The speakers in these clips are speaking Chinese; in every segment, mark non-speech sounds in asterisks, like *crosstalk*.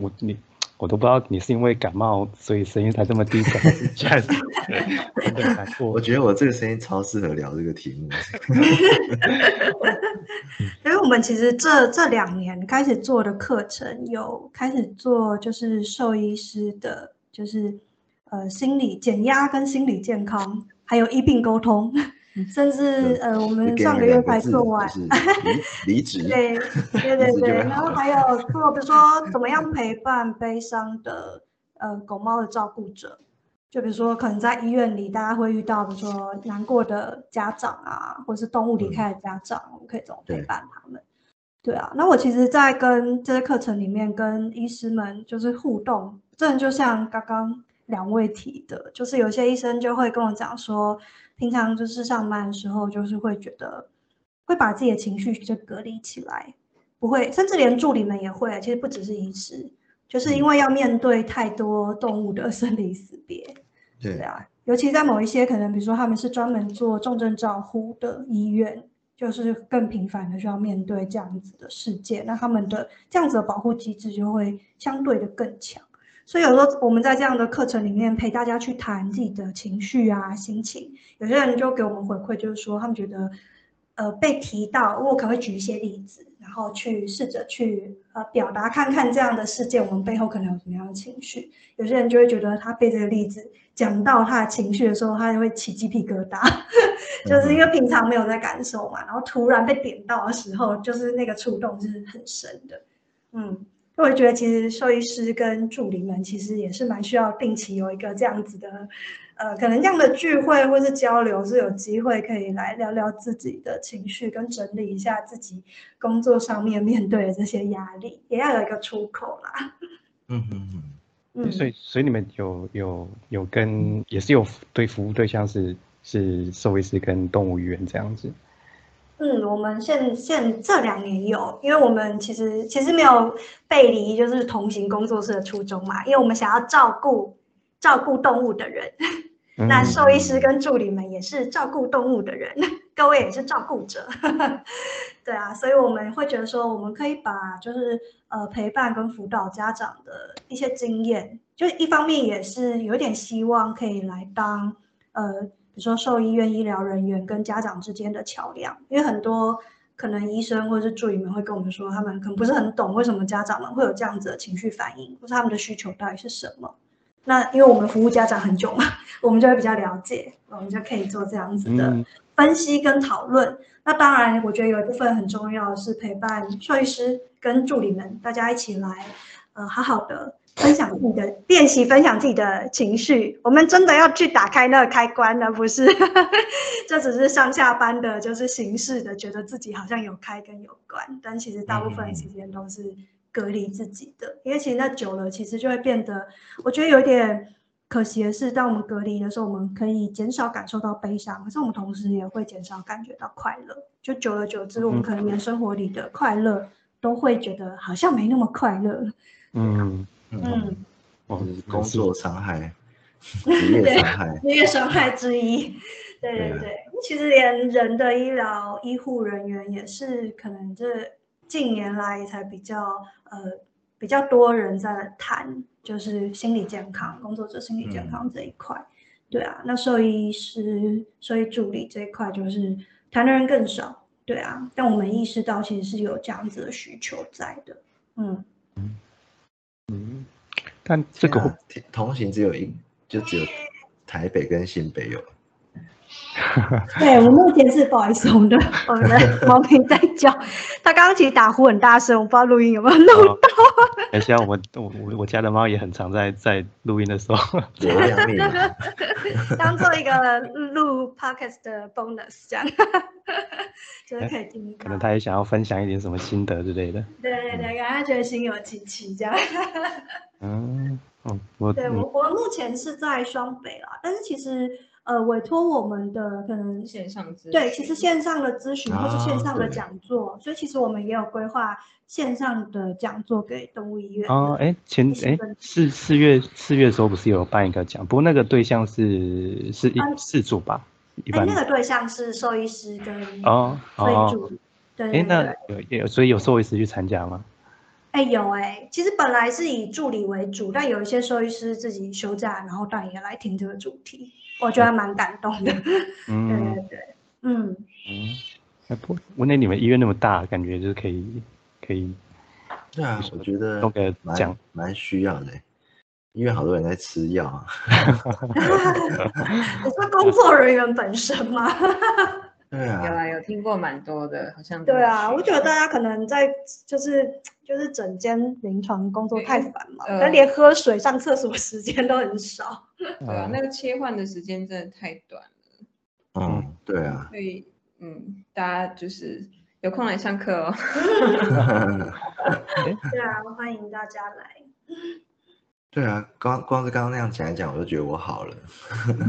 我你我都不知道你是因为感冒所以声音才这么低沉，现 *laughs* 在真的难过。我觉得我这个声音超适合聊这个题目。*laughs* 因为我们其实这这两年开始做的课程，有开始做就是兽医师的，就是呃心理减压跟心理健康，还有医病沟通。甚至呃，我们上个月才做完，*laughs* *laughs* 离职，对对对对，然后还有 *laughs* 做，比如说怎么样陪伴悲伤的呃狗猫的照顾者，就比如说可能在医院里大家会遇到，比如说难过的家长啊，或是动物离开的家长，我们可以怎么陪伴他们？对啊，那我其实，在跟这些课程里面跟医师们就是互动，真的就像刚刚两位提的，就是有些医生就会跟我讲说。平常就是上班的时候，就是会觉得会把自己的情绪就隔离起来，不会，甚至连助理们也会。其实不只是医师，就是因为要面对太多动物的 *laughs* 生离死别。对啊，尤其在某一些可能，比如说他们是专门做重症照护的医院，就是更频繁的需要面对这样子的事件，那他们的这样子的保护机制就会相对的更强。所以有时候我们在这样的课程里面陪大家去谈自己的情绪啊、心情，有些人就给我们回馈，就是说他们觉得，呃，被提到，我可能会举一些例子，然后去试着去呃表达看看这样的事件，我们背后可能有什么样的情绪。有些人就会觉得他被这个例子讲到他的情绪的时候，他就会起鸡皮疙瘩，*laughs* 就是因为平常没有在感受嘛，然后突然被点到的时候，就是那个触动是很深的，嗯。我觉得其实兽医师跟助理们其实也是蛮需要定期有一个这样子的，呃，可能这样的聚会或是交流，是有机会可以来聊聊自己的情绪，跟整理一下自己工作上面面对的这些压力，也要有一个出口啦。嗯 *laughs* 嗯嗯。嗯，所以所以你们有有有跟也是有对服务对象是是兽医师跟动物医院这样子。嗯，我们现现这两年有，因为我们其实其实没有背离，就是同行工作室的初衷嘛，因为我们想要照顾照顾动物的人，那兽医师跟助理们也是照顾动物的人，*laughs* 各位也是照顾者，*laughs* 对啊，所以我们会觉得说，我们可以把就是呃陪伴跟辅导家长的一些经验，就一方面也是有点希望可以来当呃。比如说，兽医院医疗人员跟家长之间的桥梁，因为很多可能医生或者是助理们会跟我们说，他们可能不是很懂为什么家长们会有这样子的情绪反应，或是他们的需求到底是什么。那因为我们服务家长很久嘛，*laughs* 我们就会比较了解，我们就可以做这样子的分析跟讨论。那当然，我觉得有一部分很重要的是陪伴兽医师跟助理们，大家一起来，呃，好好的。分享自己的练习，分享自己的情绪。我们真的要去打开那个开关而？不是，*laughs* 这只是上下班的，就是形式的，觉得自己好像有开跟有关，但其实大部分时间都是隔离自己的。因为其实那久了，其实就会变得，我觉得有点可惜的是，当我们隔离的时候，我们可以减少感受到悲伤，可是我们同时也会减少感觉到快乐。就久而久之，我们可能连生活里的快乐都会觉得好像没那么快乐。嗯。嗯，哦，工作伤害，*laughs* 职业伤害，职业伤害之一。对对对，其实连人的医疗医护人员也是，可能这近年来才比较呃比较多人在谈，就是心理健康工作者心理健康这一块。对啊，那兽医师、兽医助理这一块就是谈的人更少。对啊，但我们意识到其实是有这样子的需求在的。嗯。嗯，但这个同行只有一，就只有台北跟新北有。*laughs* 对，我目前是不好意思，我们的 *laughs* 我们的毛平在叫，他刚刚其实打呼很大声，我不知道录音有没有录到。而且我我我我家的猫也很常在在录音的时候当做一个录 podcast 的 bonus 这样，*laughs* 就是可以听。可能他也想要分享一点什么心得之类的。对对对，感觉觉得心有戚戚这样。嗯嗯，我对我我目前是在双北啦，但是其实。呃委托我们的可能线上咨对，其实线上的咨询或是线上的讲座，所以其实我们也有规划线上的讲座给动物医院的。哦，哎，前哎四四月四月的时候不是有办一个讲，不过那个对象是是一啊四组吧，一哎，般那个对象是兽医师跟哦哦主，对哎，对那对。有有所以有兽医师去参加吗？哎，有哎，其实本来是以助理为主，但有一些兽医师自己休假，然后当然也来听这个主题，我觉得蛮感动的。嗯 *laughs* 对对，嗯，嗯，哎不，我那你们医院那么大，感觉就是可以可以对啊，我觉得都给蛮蛮需要的，因为好多人在吃药啊。*laughs* 你说工作人员本身吗？对啊，有啊，有听过蛮多的，好像对啊，我觉得大家可能在就是就是整间临床工作太繁忙，呃但连喝水、上厕所时间都很少。*laughs* 对啊，那个切换的时间真的太短了，嗯，对啊，所以嗯，大家就是有空来上课哦。*laughs* 对啊，欢迎大家来。对啊，光光是刚刚那样讲一讲，我就觉得我好了。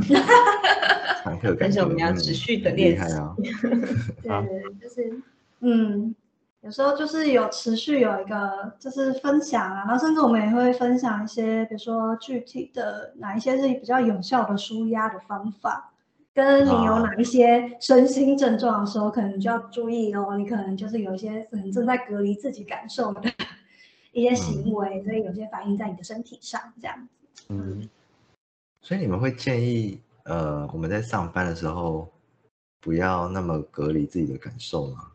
*laughs* 上课感但是觉我们要嗯持续地很厉练习 *laughs* 害啊。对对，就是嗯，有时候就是有持续有一个就是分享啊，然后甚至我们也会分享一些，比如说具体的哪一些是比较有效的舒压的方法，跟你有啊哪一些身心症状的时候，可能就要注意哦。你可能就是有一些可能正在隔离自己感受的一些行为，所以有些反映在你的身体上，这样。嗯所以你们会建议，呃，我们在上班的时候不要那么隔离自己的感受吗？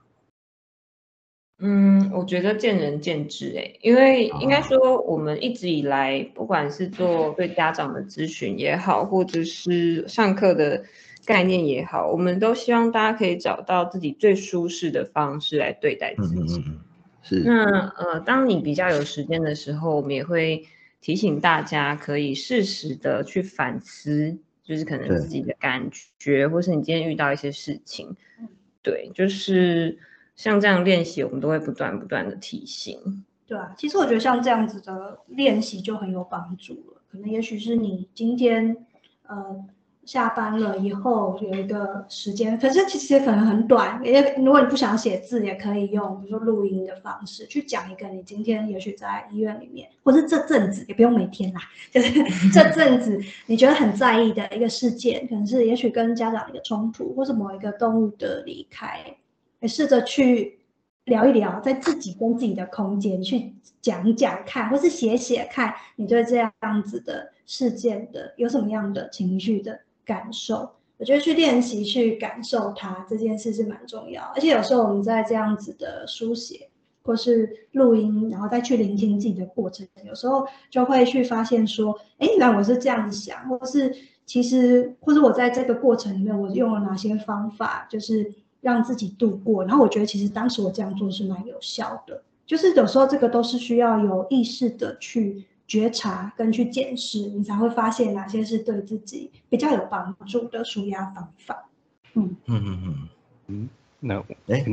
嗯，我觉得见仁见智诶，因为应该啊说我们一直以来，不管是做对家长的咨询也好，或者是上课的概念也好，我们都希望大家可以找到自己最舒适的方式来对待嗯自己。嗯嗯嗯，是，那呃，当你比较有时间的时候，我们也会提醒大家可以适时的去反思，就是可能自己的感觉，或是你今天遇到一些事情，对，就是像这样练习，我们都会不断不断的提醒。对啊，其实我觉得像这样子的练习就很有帮助了。可能也许是你今天呃下班了以后有一个时间，可是其实也可能很短。也如果你不想写字，也可以用比如说录音的方式去讲一个你今天也许在医院里面，或是这阵子也不用每天啦，就是 *laughs* 这阵子你觉得很在意的一个事件，可能是也许跟家长的一个冲突，或是某一个动物的离开，也试着去聊一聊，在自己跟自己的空间去讲讲看，或是写写看，你对这样子的事件的有什么样的情绪的感受？我觉得去练习去感受它这件事是蛮重要，而且有时候我们在这样子的书写或是录音，然后再去聆听自己的过程，有时候就会去发现说，哎，原来我是这样子想，或是其实，或者我在这个过程里面，我用了哪些方法，就是让自己度过。然后我觉得，其实当时我这样做是蛮有效的。就是有时候这个都是需要有意识的去觉察跟去检视，你才会发现哪些是对自己比较有帮助的舒压方法。嗯嗯嗯，嗯，那哎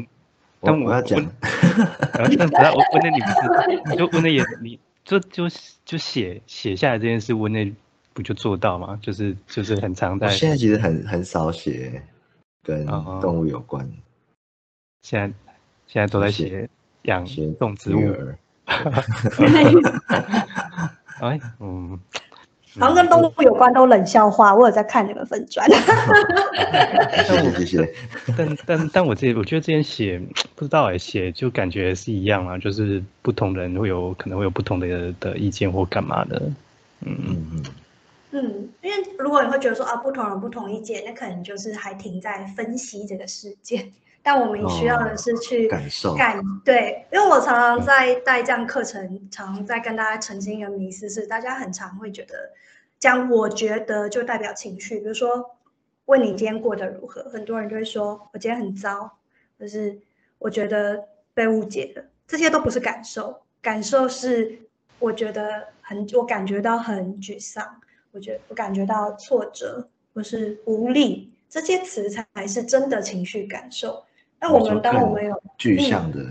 但我我要讲，然后但不要我温内你不是，你就温内也你就就就写写下来这件事，问的不就做到吗？就是就是很常我在现在其实很很少写跟哦动物有关，现在现在都在写写养写动植物，*laughs* *laughs* *laughs* 哎，*laughs* 嗯，好像跟动物有关都冷笑话，我有在看你们粉砖。*laughs* 谢谢谢谢，但但但我这我觉得之前写不知道哎，写就感觉是一样啊，就是不同人会有可能会有不同的的意见或干嘛的，嗯嗯嗯，嗯，因为如果你会觉得说啊，不同人不同意见，那可能就是还停在分析这个事件。但我们需要的是去感受感对，因为我常常在带这样课程，常常在跟大家澄清一个迷思，是大家很常会觉得讲我觉得就代表情绪，比如说问你今天过得如何，很多人就会说我今天很糟，就是我觉得被误解了，这些都不是感受，感受是我觉得很，我感觉到很沮丧，我觉得我感觉到挫折或是无力，这些词才是真的情绪感受。那我们当我们有具象的，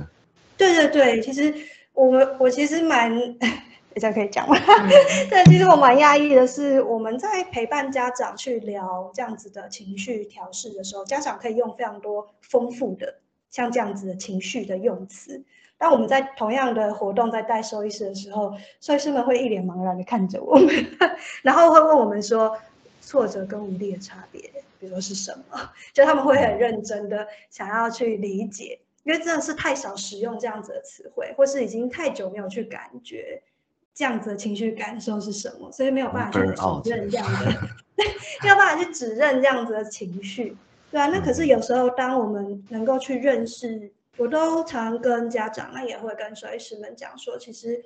对对对，其实我们我其实蛮 *laughs* 这样可以讲吗？嗯 *laughs* 对，其实我蛮讶异的是，我们在陪伴家长去聊这样子的情绪调试的时候，家长可以用非常多丰富的像这样子的情绪的用词。当我们在同样的活动在带兽医师的时候，兽医师们会一脸茫然的看着我们，*laughs* 然后会问我们说，挫折跟无力的差别，比如说是什么？*laughs* 就他们会很认真的想要去理解，因为真的是太少使用这样子的词汇，或是已经太久没有去感觉这样子的情绪感受是什么，所以没有办法去指认这样的，*laughs* 没有办法去指认这样子的情绪。对啊，那可是有时候当我们能够去认识，我都常跟家长，那也会跟兽医师们讲说，其实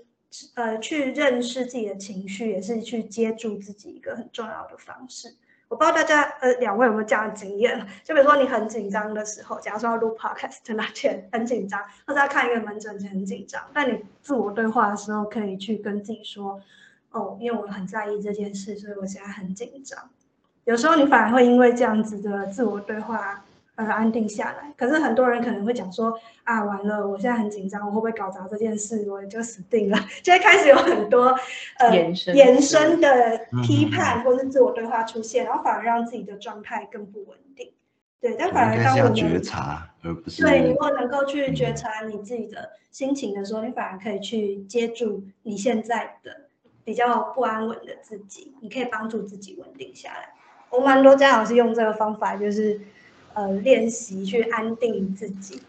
呃，去认识自己的情绪，也是去接住自己一个很重要的方式。我不知道大家呃两位有没有这样的经验？*laughs* 就比如说你很紧张的时候，假如说要录 podcast 那天很紧张，或者要看一个门诊前很紧张，但你自我对话的时候，可以去跟自己说，哦，因为我很在意这件事，所以我现在很紧张。有时候你反而会因为这样子的自我对话而安定下来。可是很多人可能会讲说啊，完了，我现在很紧张，我会不会搞砸这件事？我就死定了，*laughs* 就会开始有很多呃延伸延伸的批嗯判或是自我对话出现，然后反而让自己的状态更不稳定。对，但反而当我们觉察，而不是对你如果能够去嗯觉察你自己的心情的时候，你反而可以去接住你现在的比较不安稳的自己，你可以帮助自己稳定下来。我蛮多家长是用这个方法，就是呃练习去安定自己。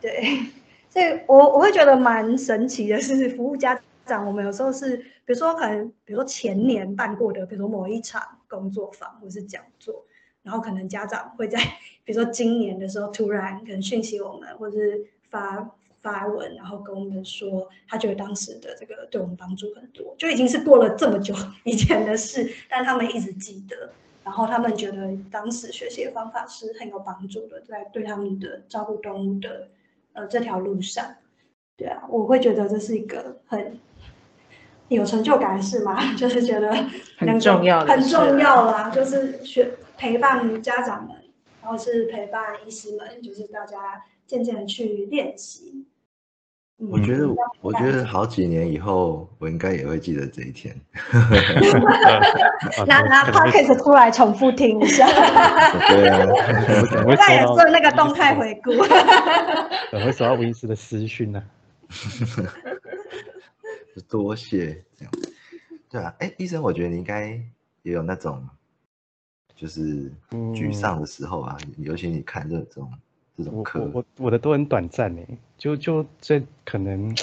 对，*laughs* 所以我我会觉得蛮神奇的是，服务家长，我们有时候是比如说可能比如说前年办过的，比如说某一场工作坊或是讲座，然后可能家长会在比如说今年的时候突然可能讯息我们，或是发发文，然后跟我们说他觉得当时的这个对我们帮助很多，就已经是过了这么久以前的事，但他们一直记得，然后他们觉得当时学习的方法是很有帮助的，在对他们的照顾动物的呃这条路上，对啊，我会觉得这是一个很。有成就感的事嘛，*laughs* 就是觉得很重要的很重要啦，就是学陪伴家长们，然后是陪伴医师们，就是大家渐渐的去练习。嗯我觉得，我觉得好几年以后，我应该也会记得这一天。*laughs* 拿拿 p o c k e t 出来重复听一下，*laughs* 对啊，我可能会那也收到做那个动态回顾。会收到吴医师的私讯呢、*laughs* 多谢这样。对啊，哎，医生，我觉得你应该也有那种，就是沮丧的时候啊，尤其你看这种这种我课。我，我我的都很短暂呢，就就这可能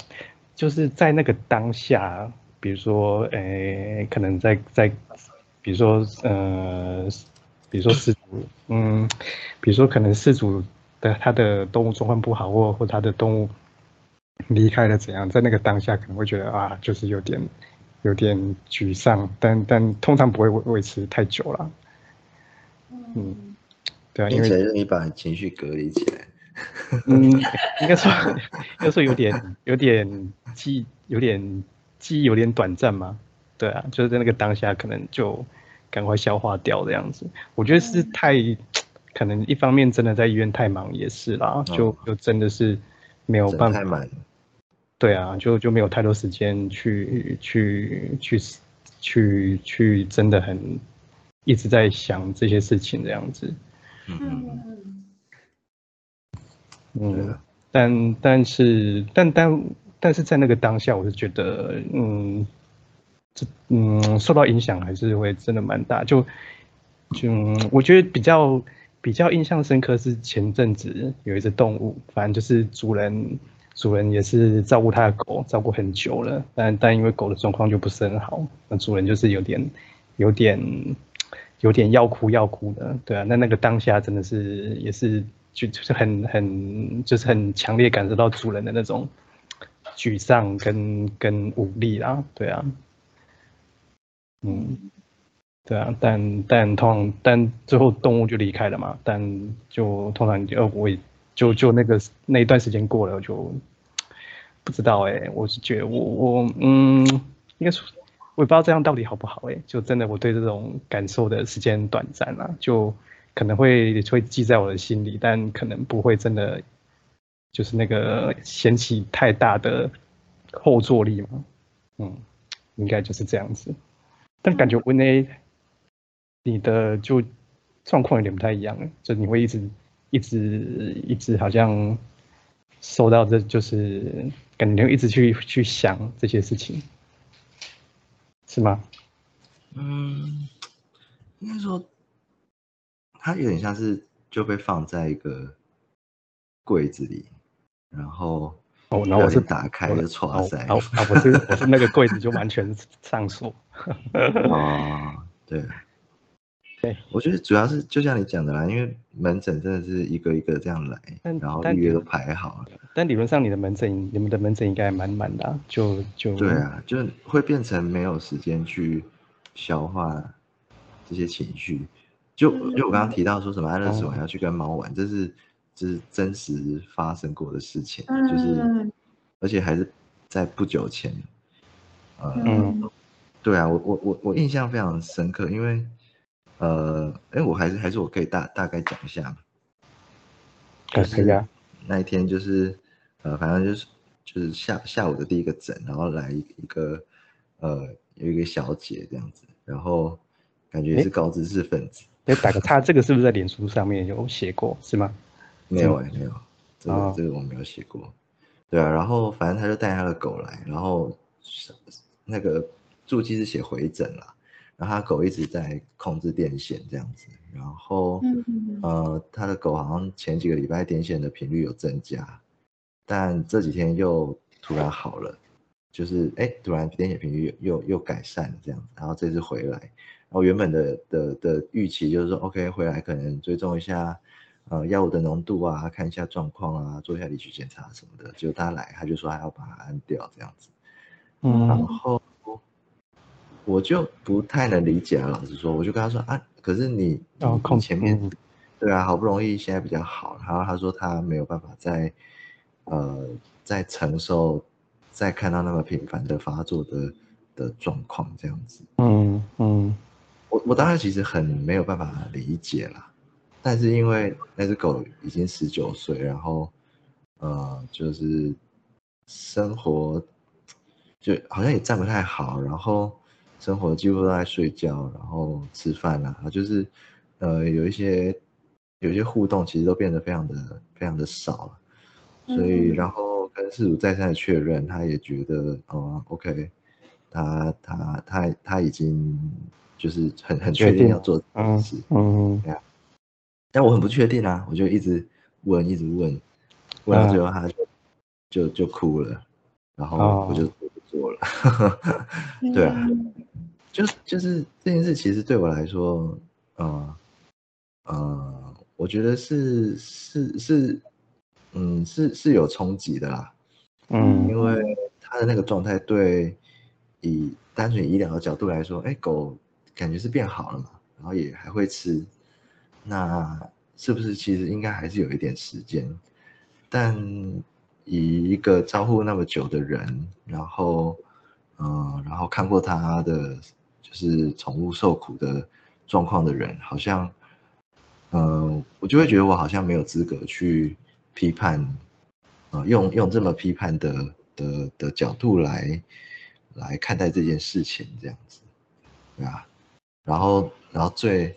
就是在那个当下，比如说，诶，可能在在，比如说，呃，比如说饲主，嗯，比如说可能事主的他的动物状况不好，或或他的动物离开了怎样，在那个当下可能会觉得啊，就是有点有点沮丧，但但通常不会维维持太久了，嗯，对啊，因为你把情绪隔离起来。*laughs* 嗯，应该说，应该说有点有点记有点记忆有点短暂嘛，对啊，就是在那个当下可能就赶快消化掉这样子。我觉得是太可能一方面真的在医院太忙也是啦，就就真的是没有办法，太满了，对啊，就就没有太多时间去去去去去真的很一直在想这些事情这样子。嗯嗯，嗯，嗯。啊，但但是但但但是在那个当下，我是觉得，嗯，这嗯受到影响还是会真的蛮大。就就嗯我觉得比较比较印象深刻是前阵子有一只动物，反正就是主人主人也是照顾他的狗，照顾很久了，但但因为狗的状况就不是很好，那主人就是有点有点有点要哭要哭的，对啊，那那个当下真的是也是就就是很很就是很强烈感受到主人的那种沮丧跟跟无力啦，对啊，嗯，对啊，但但通常但最后动物就离开了嘛，但就通常就我也就就那个那一段时间过了，就不知道哎、我是觉我我嗯，应该说我也不知道这样到底好不好哎、就真的我对这种感受的时间短暂啊，就可能会会记在我的心里，但可能不会真的就是那个掀起太大的后坐力嘛，嗯，应该就是这样子。但感觉温 A 你的就状况有点不太一样，就你会一直一直一直好像受到这就是感觉一直去去想这些事情，是吗？嗯，应该说，它有点像是就被放在一个柜子里，然后哦，然后我是打开就戳塞，哦，啊，我是我是那个柜子就完全上锁。*laughs* 哦，对，对，我觉得主要是就像你讲的啦，因为门诊真的是一个一个这样来，然后预约都排好了。但理论上你的门诊，你们的门诊应该蛮满的，就就对啊，就会变成没有时间去。消化这些情绪，就就我刚刚提到说什么安乐死我要去跟猫玩，这是这是真实发生过的事情，就是。而且还是在不久前，嗯，对啊，我我我我印象非常深刻，因为呃，哎，我还是还是我可以大大概讲一下，可以啊，那一天就是呃，反正就是就是下下午的第一个诊，然后来一个呃。有一个小姐这样子，然后感觉是高知识分子。哎，打个叉，这个是不是在脸书上面有写过，是吗？没有哎，没有，这个这个我没有写过。对啊，然后反正他就带他的狗来，然后那个注记是写回诊了，然后他狗一直在控制电线这样子，然后呃，他的狗好像前几个礼拜癫痫的频率有增加，但这几天又突然好了。就是哎，突然癫痫频率又又改善了这样子，然后这次回来，然后原本的的的预期就是说，OK，回来可能追踪一下，呃，药物的浓度啊，看一下状况啊，做一下理学检查什么的。结果他来，他就说还要把它按掉这样子，嗯，然后我就不太能理解啊，老实说，我就跟他说啊，可是你你前面对啊，好不容易现在比较好，然后他说他没有办法再呃再承受。再看到那么频繁的发作的的状况，这样子，嗯嗯，我我当然其实很没有办法理解啦，但是因为那只狗已经十九岁，然后呃，就是生活就好像也站不太好，然后生活几乎都在睡觉，然后吃饭啊，就是呃有一些有一些互动，其实都变得非常的非常的少了，所以然后。跟事主再三的确认，他也觉得哦，OK，他他他他已经就是很很确定要做这件事，嗯，对啊。但我很不确定啊，我就一直问，一直问，问到最后他就就就哭了，然后我就不做了。*laughs* 对啊，就就是这件事其实对我来说，呃呃，我觉得是是是。嗯，是是有冲击的啦，嗯，因为他的那个状态，对以单纯医疗的角度来说，哎，狗感觉是变好了嘛，然后也还会吃，那是不是其实应该还是有一点时间？但以一个招呼那么久的人，然后，嗯，然后看过他的就是宠物受苦的状况的人，好像，嗯，我就会觉得我好像没有资格去。批判，啊，用用这么批判的的的角度来来看待这件事情，这样子，对啊，然后然后最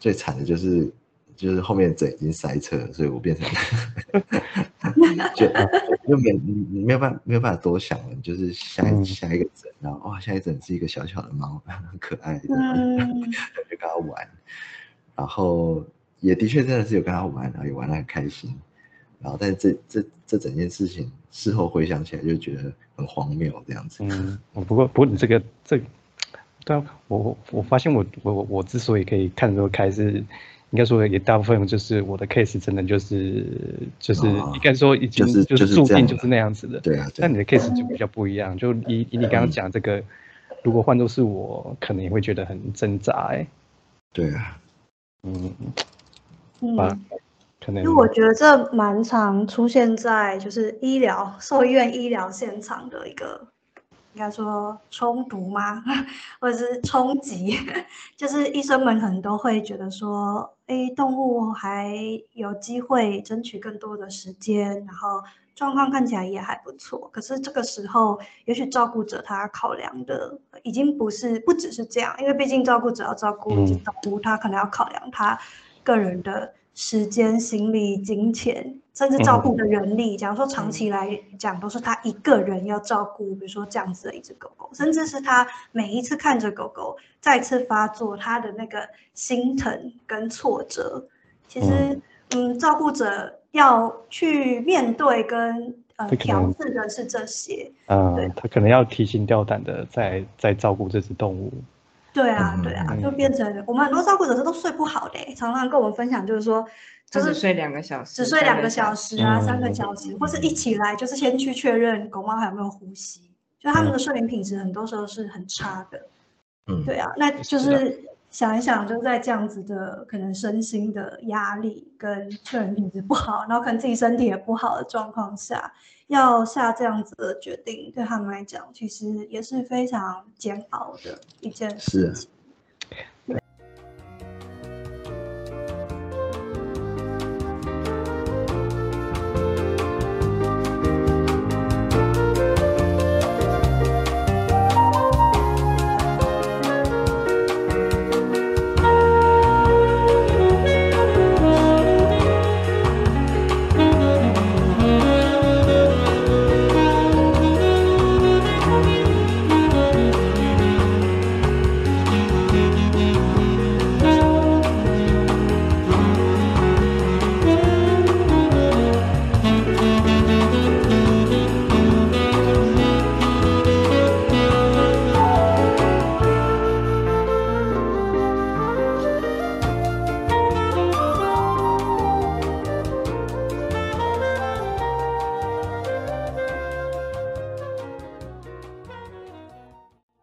最惨的就是就是后面整已经塞车了，所以我变成 *laughs* 就就没没有办没有办法多想了，就是下一下一个整，然后哇，下一整是一个小小的猫，*laughs* 很可爱，的，*laughs* 就跟他玩，然后也的确真的是有跟他玩，然后也玩的很开心。然后，但是这这这整件事情事后回想起来，就觉得很荒谬这样子。嗯，不过不过你这个这，对啊，我我发现我我我之所以可以看得开，是应该说也大部分就是我的 case 真的就是就是应该说已经就是注定就是那样子的。对啊。但你的 case 就比较不一样，就以以你刚刚讲这个，如果换作是我，可能也会觉得很挣扎哎。对啊。嗯。嗯。因为我觉得这蛮常出现在就是医疗兽医院医疗现场的一个，应该说冲突吗，*laughs* 或者是冲击？*laughs* 就是医生们可能都会觉得说，哎，动物还有机会争取更多的时间，然后状况看起来也还不错。可是这个时候，也许照顾者他考量的已经不是不只是这样，因为毕竟照顾者要照顾动物，他可能要考量他个人的时间、心力、金钱，甚至照顾的人力。假如说长期来讲都是他一个人要照顾，比如说这样子的一只狗狗，甚至是他每一次看着狗狗再次发作，他的那个心疼跟挫折，其实。嗯，照顾者要去面对跟呃调试的是这些，嗯，他可能要提心吊胆的在在照顾这只动物。对啊，对啊，就变成我们很多照顾者都睡不好的，常常跟我们分享，就是说，就是睡两个小时，只睡两个小时啊，三个小时，或是一起来就是先去确认狗猫还有没有呼吸，就他们的睡眠品质很多时候是很差的。嗯，对啊，那就是。想一想，就在这样子的可能身心的压力跟睡眠品质不好，然后可能自己身体也不好的状况下，要下这样子的决定，对他们来讲，其实也是非常煎熬的一件事情。对。